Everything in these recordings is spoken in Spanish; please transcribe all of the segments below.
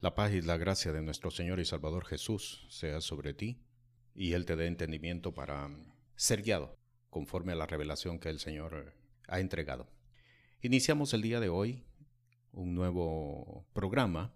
La paz y la gracia de nuestro Señor y Salvador Jesús sea sobre ti y Él te dé entendimiento para ser guiado conforme a la revelación que el Señor ha entregado. Iniciamos el día de hoy un nuevo programa,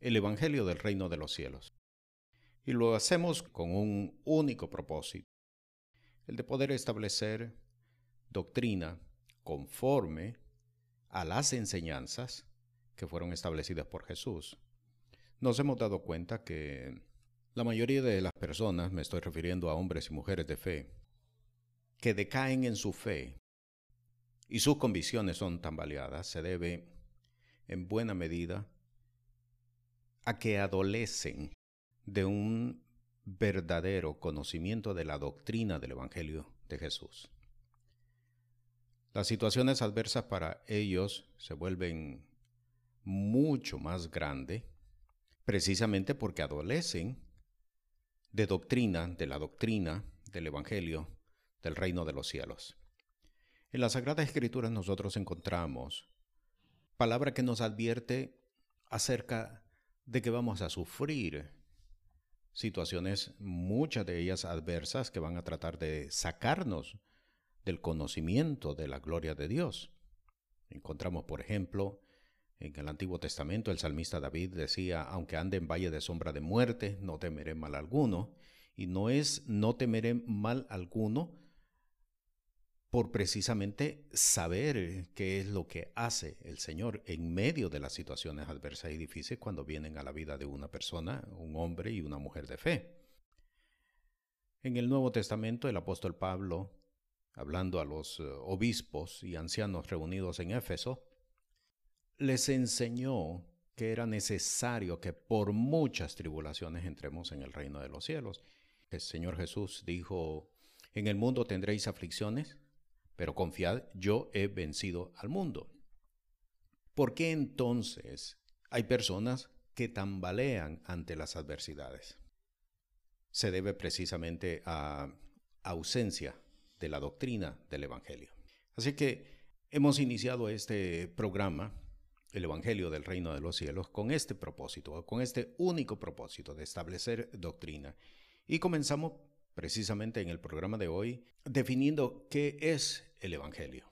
el Evangelio del Reino de los Cielos. Y lo hacemos con un único propósito, el de poder establecer doctrina conforme a las enseñanzas que fueron establecidas por Jesús nos hemos dado cuenta que la mayoría de las personas, me estoy refiriendo a hombres y mujeres de fe, que decaen en su fe y sus convicciones son tambaleadas, se debe en buena medida a que adolecen de un verdadero conocimiento de la doctrina del Evangelio de Jesús. Las situaciones adversas para ellos se vuelven mucho más grandes precisamente porque adolecen de doctrina, de la doctrina del Evangelio del reino de los cielos. En la Sagrada Escritura nosotros encontramos palabra que nos advierte acerca de que vamos a sufrir situaciones, muchas de ellas adversas, que van a tratar de sacarnos del conocimiento de la gloria de Dios. Encontramos, por ejemplo, en el Antiguo Testamento el salmista David decía, aunque ande en valle de sombra de muerte, no temeré mal alguno. Y no es no temeré mal alguno por precisamente saber qué es lo que hace el Señor en medio de las situaciones adversas y difíciles cuando vienen a la vida de una persona, un hombre y una mujer de fe. En el Nuevo Testamento el apóstol Pablo, hablando a los eh, obispos y ancianos reunidos en Éfeso, les enseñó que era necesario que por muchas tribulaciones entremos en el reino de los cielos. El Señor Jesús dijo, en el mundo tendréis aflicciones, pero confiad, yo he vencido al mundo. ¿Por qué entonces hay personas que tambalean ante las adversidades? Se debe precisamente a ausencia de la doctrina del Evangelio. Así que hemos iniciado este programa el Evangelio del Reino de los Cielos con este propósito, con este único propósito de establecer doctrina. Y comenzamos precisamente en el programa de hoy definiendo qué es el Evangelio.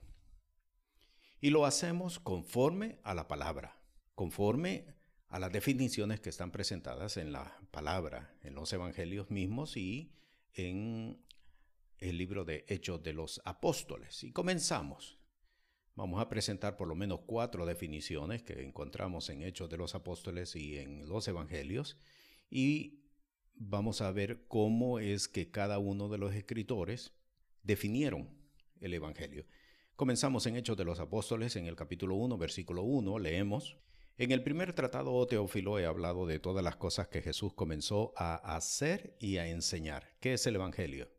Y lo hacemos conforme a la palabra, conforme a las definiciones que están presentadas en la palabra, en los evangelios mismos y en el libro de Hechos de los Apóstoles. Y comenzamos Vamos a presentar por lo menos cuatro definiciones que encontramos en Hechos de los Apóstoles y en los Evangelios y vamos a ver cómo es que cada uno de los escritores definieron el Evangelio. Comenzamos en Hechos de los Apóstoles en el capítulo 1, versículo 1, leemos. En el primer tratado, oh Teófilo, he hablado de todas las cosas que Jesús comenzó a hacer y a enseñar. ¿Qué es el Evangelio?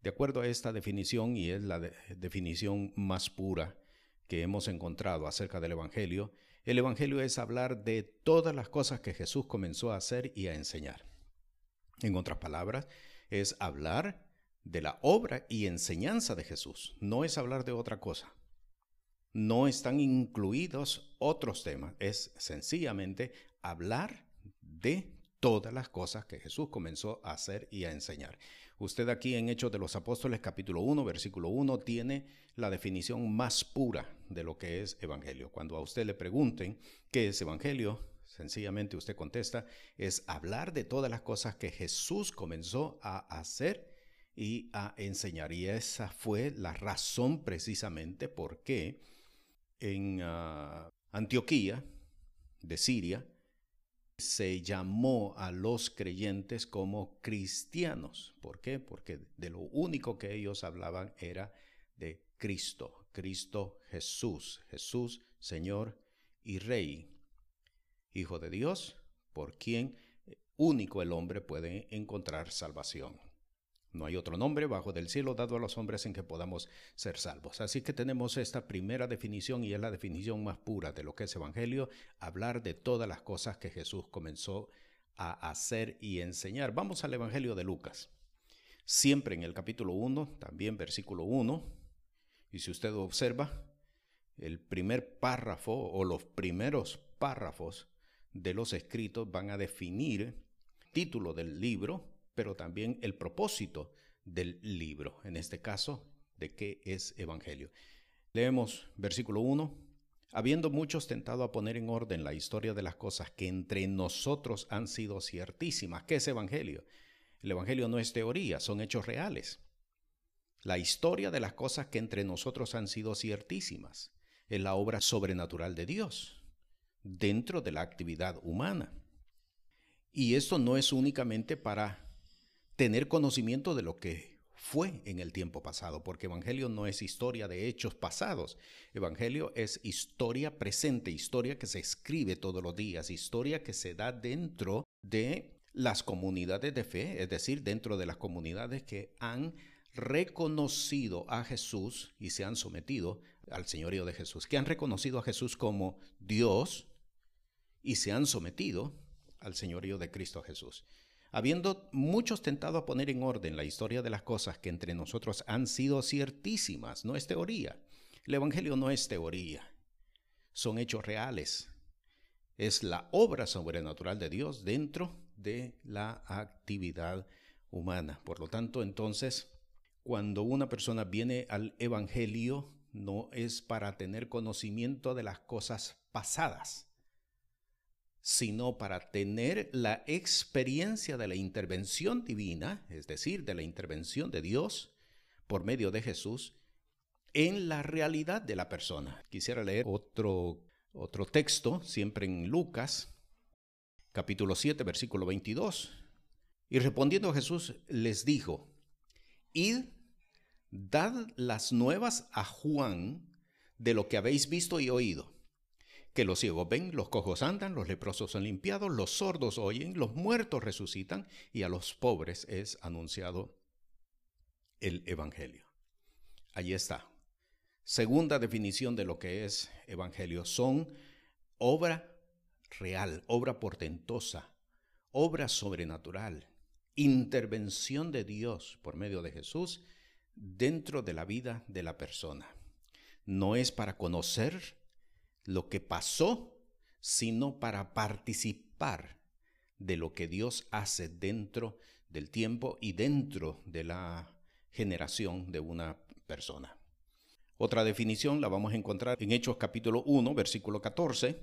De acuerdo a esta definición, y es la definición más pura que hemos encontrado acerca del Evangelio, el Evangelio es hablar de todas las cosas que Jesús comenzó a hacer y a enseñar. En otras palabras, es hablar de la obra y enseñanza de Jesús, no es hablar de otra cosa. No están incluidos otros temas, es sencillamente hablar de todas las cosas que Jesús comenzó a hacer y a enseñar. Usted aquí en Hechos de los Apóstoles capítulo 1, versículo 1 tiene la definición más pura de lo que es evangelio. Cuando a usted le pregunten qué es evangelio, sencillamente usted contesta, es hablar de todas las cosas que Jesús comenzó a hacer y a enseñar. Y esa fue la razón precisamente por qué en ah, Antioquía de Siria, se llamó a los creyentes como cristianos. ¿Por qué? Porque de lo único que ellos hablaban era de Cristo, Cristo Jesús, Jesús Señor y Rey, Hijo de Dios, por quien único el hombre puede encontrar salvación. No hay otro nombre bajo del cielo dado a los hombres en que podamos ser salvos. Así que tenemos esta primera definición y es la definición más pura de lo que es Evangelio, hablar de todas las cosas que Jesús comenzó a hacer y enseñar. Vamos al Evangelio de Lucas. Siempre en el capítulo 1, también versículo 1, y si usted observa, el primer párrafo o los primeros párrafos de los escritos van a definir título del libro, pero también el propósito del libro, en este caso, de qué es Evangelio. Leemos versículo 1. Habiendo muchos tentado a poner en orden la historia de las cosas que entre nosotros han sido ciertísimas. ¿Qué es Evangelio? El Evangelio no es teoría, son hechos reales. La historia de las cosas que entre nosotros han sido ciertísimas es la obra sobrenatural de Dios dentro de la actividad humana. Y esto no es únicamente para tener conocimiento de lo que fue en el tiempo pasado, porque Evangelio no es historia de hechos pasados. Evangelio es historia presente, historia que se escribe todos los días, historia que se da dentro de las comunidades de fe, es decir, dentro de las comunidades que han reconocido a Jesús y se han sometido al señorío de Jesús, que han reconocido a Jesús como Dios y se han sometido al señorío de Cristo Jesús. Habiendo muchos tentado a poner en orden la historia de las cosas que entre nosotros han sido ciertísimas, no es teoría. El Evangelio no es teoría, son hechos reales. Es la obra sobrenatural de Dios dentro de la actividad humana. Por lo tanto, entonces, cuando una persona viene al Evangelio, no es para tener conocimiento de las cosas pasadas, sino para tener la experiencia de la intervención divina, es decir, de la intervención de Dios por medio de Jesús en la realidad de la persona. Quisiera leer otro, otro texto, siempre en Lucas, capítulo 7, versículo 22. Y respondiendo Jesús les dijo, Id, dad las nuevas a Juan de lo que habéis visto y oído que los ciegos ven, los cojos andan, los leprosos son limpiados, los sordos oyen, los muertos resucitan y a los pobres es anunciado el Evangelio. Allí está. Segunda definición de lo que es Evangelio. Son obra real, obra portentosa, obra sobrenatural, intervención de Dios por medio de Jesús dentro de la vida de la persona. No es para conocer lo que pasó, sino para participar de lo que Dios hace dentro del tiempo y dentro de la generación de una persona. Otra definición la vamos a encontrar en Hechos capítulo 1, versículo 14,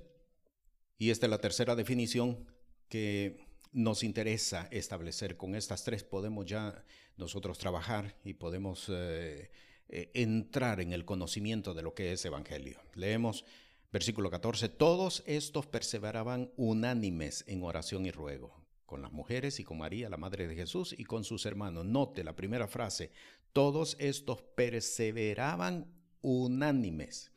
y esta es la tercera definición que nos interesa establecer. Con estas tres podemos ya nosotros trabajar y podemos eh, eh, entrar en el conocimiento de lo que es Evangelio. Leemos Versículo 14, todos estos perseveraban unánimes en oración y ruego, con las mujeres y con María, la Madre de Jesús, y con sus hermanos. Note la primera frase, todos estos perseveraban unánimes.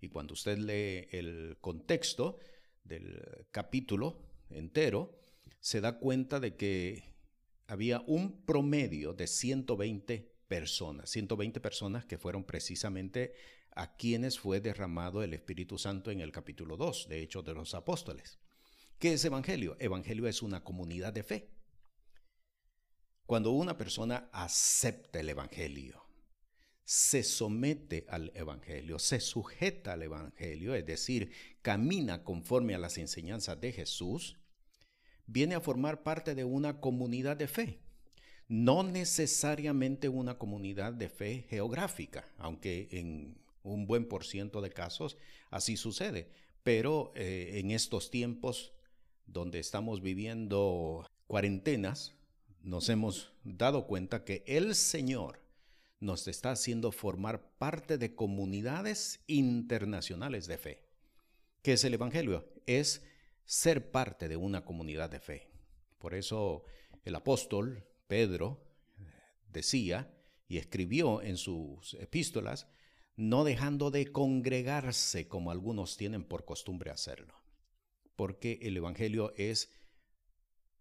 Y cuando usted lee el contexto del capítulo entero, se da cuenta de que había un promedio de 120 personas, 120 personas que fueron precisamente a quienes fue derramado el Espíritu Santo en el capítulo 2 de Hechos de los Apóstoles. ¿Qué es Evangelio? Evangelio es una comunidad de fe. Cuando una persona acepta el Evangelio, se somete al Evangelio, se sujeta al Evangelio, es decir, camina conforme a las enseñanzas de Jesús, viene a formar parte de una comunidad de fe. No necesariamente una comunidad de fe geográfica, aunque en un buen por ciento de casos así sucede. Pero eh, en estos tiempos donde estamos viviendo cuarentenas, nos hemos dado cuenta que el Señor nos está haciendo formar parte de comunidades internacionales de fe. ¿Qué es el Evangelio? Es ser parte de una comunidad de fe. Por eso el apóstol Pedro decía y escribió en sus epístolas no dejando de congregarse como algunos tienen por costumbre hacerlo. Porque el Evangelio es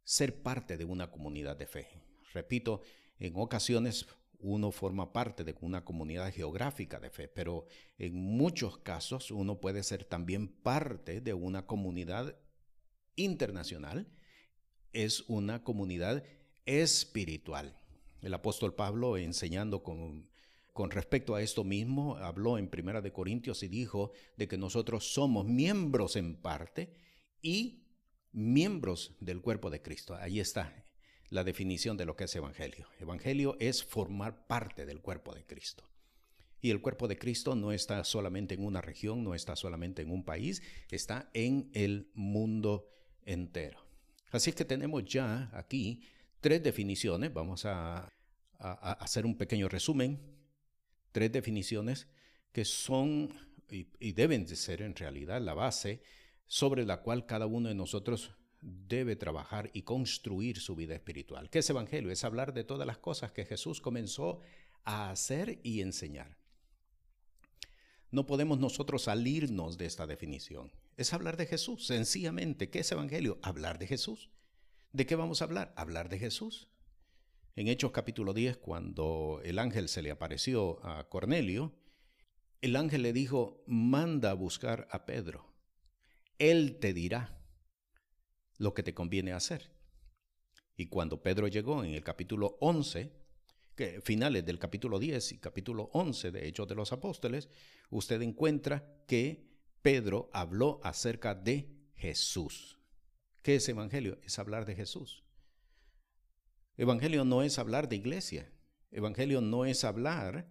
ser parte de una comunidad de fe. Repito, en ocasiones uno forma parte de una comunidad geográfica de fe, pero en muchos casos uno puede ser también parte de una comunidad internacional, es una comunidad espiritual. El apóstol Pablo enseñando con con respecto a esto mismo, habló en Primera de Corintios y dijo de que nosotros somos miembros en parte y miembros del cuerpo de Cristo. Ahí está la definición de lo que es evangelio. Evangelio es formar parte del cuerpo de Cristo. Y el cuerpo de Cristo no está solamente en una región, no está solamente en un país, está en el mundo entero. Así que tenemos ya aquí tres definiciones. Vamos a, hacer un pequeño resumen. Tres definiciones que son y, deben de ser en realidad la base sobre la cual cada uno de nosotros debe trabajar y construir su vida espiritual. ¿Qué es Evangelio? Es hablar de todas las cosas que Jesús comenzó a hacer y enseñar. No podemos nosotros salirnos de esta definición. Es hablar de Jesús, sencillamente. ¿Qué es Evangelio? Hablar de Jesús. ¿De qué vamos a hablar? Hablar de Jesús. En Hechos capítulo 10, cuando el ángel se le apareció a Cornelio, el ángel le dijo, manda a buscar a Pedro. Él te dirá lo que te conviene hacer. Y cuando Pedro llegó en el capítulo 11, que finales del capítulo 10 y capítulo 11 de Hechos de los Apóstoles, usted encuentra que Pedro habló acerca de Jesús. ¿Qué es evangelio? Es hablar de Jesús. Evangelio no es hablar de iglesia. Evangelio no es hablar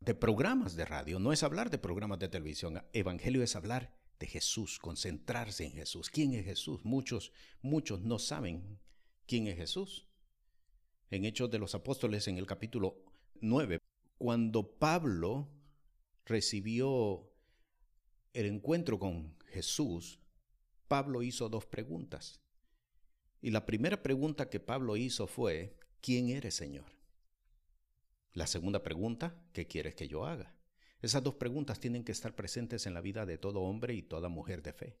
de programas de radio, no es hablar de programas de televisión. Evangelio es hablar de Jesús, concentrarse en Jesús. ¿Quién es Jesús? Muchos, muchos no saben quién es Jesús. En Hechos de los Apóstoles, en el capítulo 9, cuando Pablo recibió el encuentro con Jesús, Pablo hizo dos preguntas. Y la primera pregunta que Pablo hizo fue, ¿quién eres, Señor? La segunda pregunta, ¿qué quieres que yo haga? Esas dos preguntas tienen que estar presentes en la vida de todo hombre y toda mujer de fe.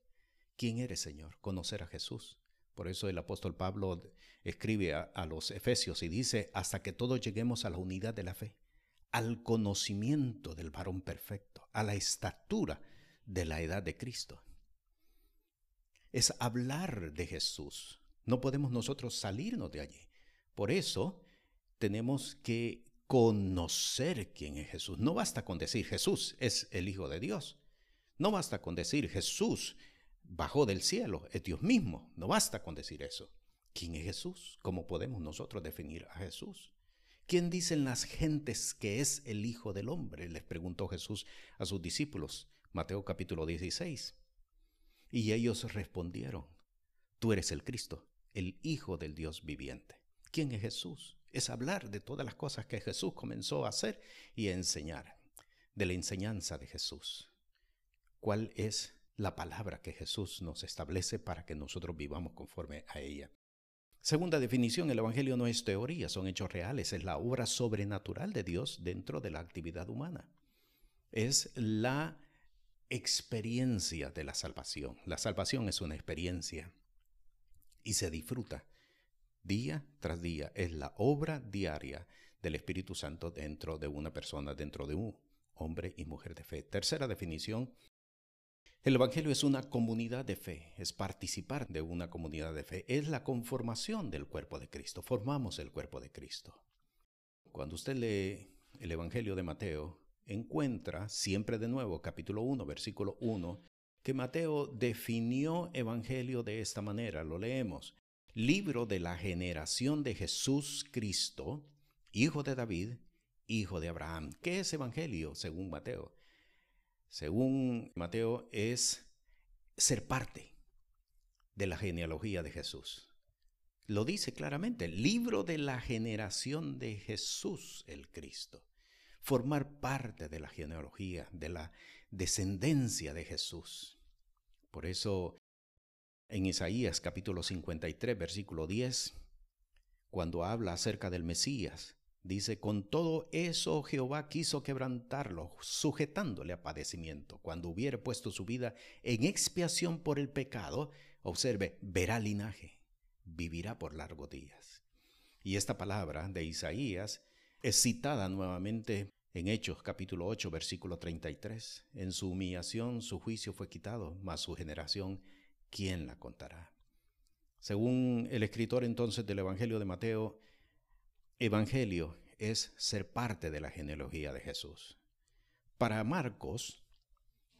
¿Quién eres, Señor? Conocer a Jesús. Por eso el apóstol Pablo escribe a, los Efesios y dice, hasta que todos lleguemos a la unidad de la fe, al conocimiento del varón perfecto, a la estatura de la edad de Cristo. Es hablar de Jesús. No podemos nosotros salirnos de allí. Por eso tenemos que conocer quién es Jesús. No basta con decir Jesús es el Hijo de Dios. No basta con decir Jesús bajó del cielo, es Dios mismo. No basta con decir eso. ¿Quién es Jesús? ¿Cómo podemos nosotros definir a Jesús? ¿Quién dicen las gentes que es el Hijo del Hombre? Les preguntó Jesús a sus discípulos. Mateo capítulo 16. Y ellos respondieron, tú eres el Cristo, el Hijo del Dios viviente. ¿Quién es Jesús? Es hablar de todas las cosas que Jesús comenzó a hacer y a enseñar, de la enseñanza de Jesús. ¿Cuál es la palabra que Jesús nos establece para que nosotros vivamos conforme a ella? Segunda definición, el Evangelio no es teoría, son hechos reales, es la obra sobrenatural de Dios dentro de la actividad humana. Es la experiencia de la salvación. La salvación es una experiencia y se disfruta día tras día. Es la obra diaria del Espíritu Santo dentro de una persona, dentro de un hombre y mujer de fe. Tercera definición. El Evangelio es una comunidad de fe, es participar de una comunidad de fe, es la conformación del cuerpo de Cristo, formamos el cuerpo de Cristo. Cuando usted lee el Evangelio de Mateo, encuentra siempre de nuevo, capítulo 1, versículo 1, que Mateo definió evangelio de esta manera. Lo leemos. Libro de la generación de Jesús Cristo, hijo de David, hijo de Abraham. ¿Qué es evangelio según Mateo? Según Mateo es ser parte de la genealogía de Jesús. Lo dice claramente, libro de la generación de Jesús el Cristo formar parte de la genealogía, de la descendencia de Jesús. Por eso, en Isaías capítulo 53, versículo 10, cuando habla acerca del Mesías, dice, con todo eso Jehová quiso quebrantarlo, sujetándole a padecimiento. Cuando hubiere puesto su vida en expiación por el pecado, observe, verá linaje, vivirá por largos días. Y esta palabra de Isaías es citada nuevamente en Hechos capítulo 8 versículo 33. En su humillación su juicio fue quitado, mas su generación, ¿quién la contará? Según el escritor entonces del Evangelio de Mateo, Evangelio es ser parte de la genealogía de Jesús. Para Marcos,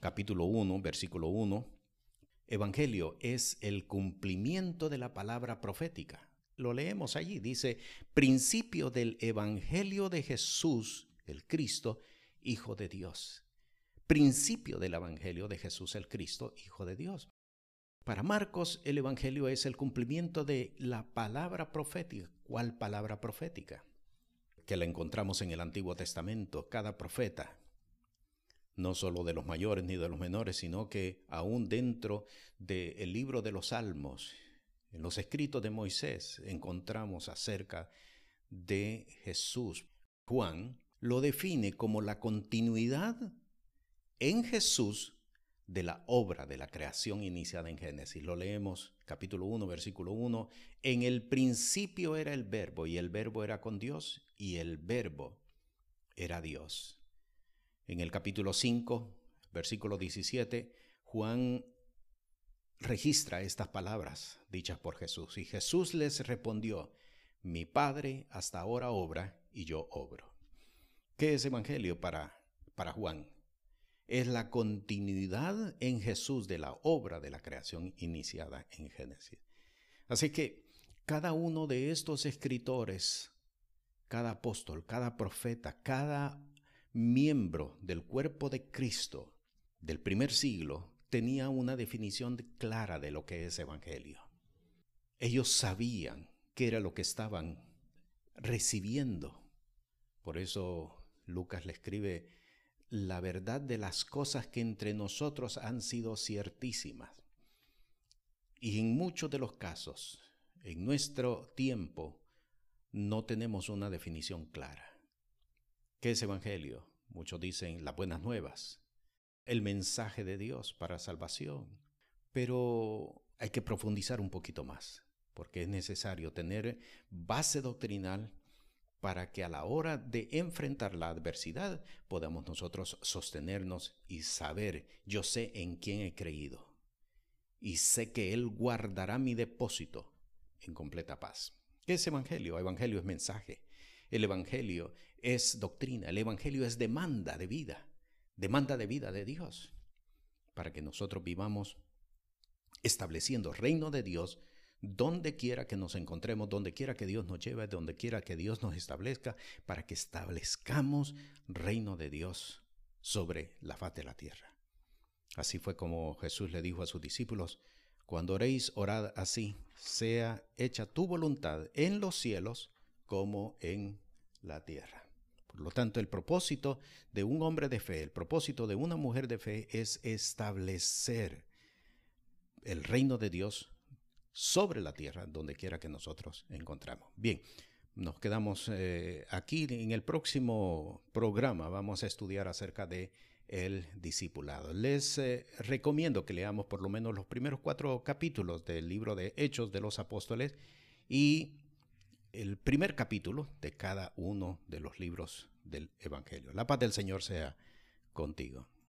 capítulo 1, versículo 1, Evangelio es el cumplimiento de la palabra profética. Lo leemos allí, dice, principio del Evangelio de Jesús, el Cristo, Hijo de Dios. Principio del Evangelio de Jesús el Cristo, Hijo de Dios. Para Marcos el Evangelio es el cumplimiento de la palabra profética. ¿Cuál palabra profética? Que la encontramos en el Antiguo Testamento. Cada profeta, no solo de los mayores ni de los menores, sino que aún dentro del libro de los Salmos, en los escritos de Moisés, encontramos acerca de Jesús. Juan lo define como la continuidad en Jesús de la obra de la creación iniciada en Génesis. Lo leemos capítulo 1, versículo 1. En el principio era el verbo y el verbo era con Dios y el verbo era Dios. En el capítulo 5, versículo 17, Juan registra estas palabras dichas por Jesús. Y Jesús les respondió, mi Padre hasta ahora obra y yo obro. ¿Qué es Evangelio para, para Juan? es la continuidad en Jesús de la obra de la creación iniciada en Génesis. Así que cada uno de estos escritores, cada apóstol, cada profeta, cada miembro del cuerpo de Cristo del primer siglo tenía una definición clara de lo que es evangelio. Ellos sabían qué era lo que estaban recibiendo. Por eso Lucas le escribe la verdad de las cosas que entre nosotros han sido ciertísimas. Y en muchos de los casos, en nuestro tiempo, no tenemos una definición clara. ¿Qué es Evangelio? Muchos dicen las buenas nuevas, el mensaje de Dios para salvación. Pero hay que profundizar un poquito más, porque es necesario tener base doctrinal para que a la hora de enfrentar la adversidad podamos nosotros sostenernos y saber, yo sé en quién he creído y sé que Él guardará mi depósito en completa paz. ¿Qué es Evangelio? Evangelio es mensaje. El Evangelio es doctrina. El Evangelio es demanda de vida. Demanda de vida de Dios. Para que nosotros vivamos estableciendo reino de Dios donde quiera que nos encontremos, donde quiera que Dios nos lleve, donde quiera que Dios nos establezca, para que establezcamos reino de Dios sobre la faz de la tierra. Así fue como Jesús le dijo a sus discípulos, cuando oréis, orad así, sea hecha tu voluntad en los cielos como en la tierra. Por lo tanto, el propósito de un hombre de fe, el propósito de una mujer de fe es establecer el reino de Dios sobre la tierra, donde quiera que nosotros encontramos. Bien, nos quedamos eh, aquí. En el próximo programa vamos a estudiar acerca de el discipulado. Les eh, recomiendo que leamos por lo menos los primeros cuatro capítulos del libro de Hechos de los Apóstoles y el primer capítulo de cada uno de los libros del Evangelio. La paz del Señor sea contigo.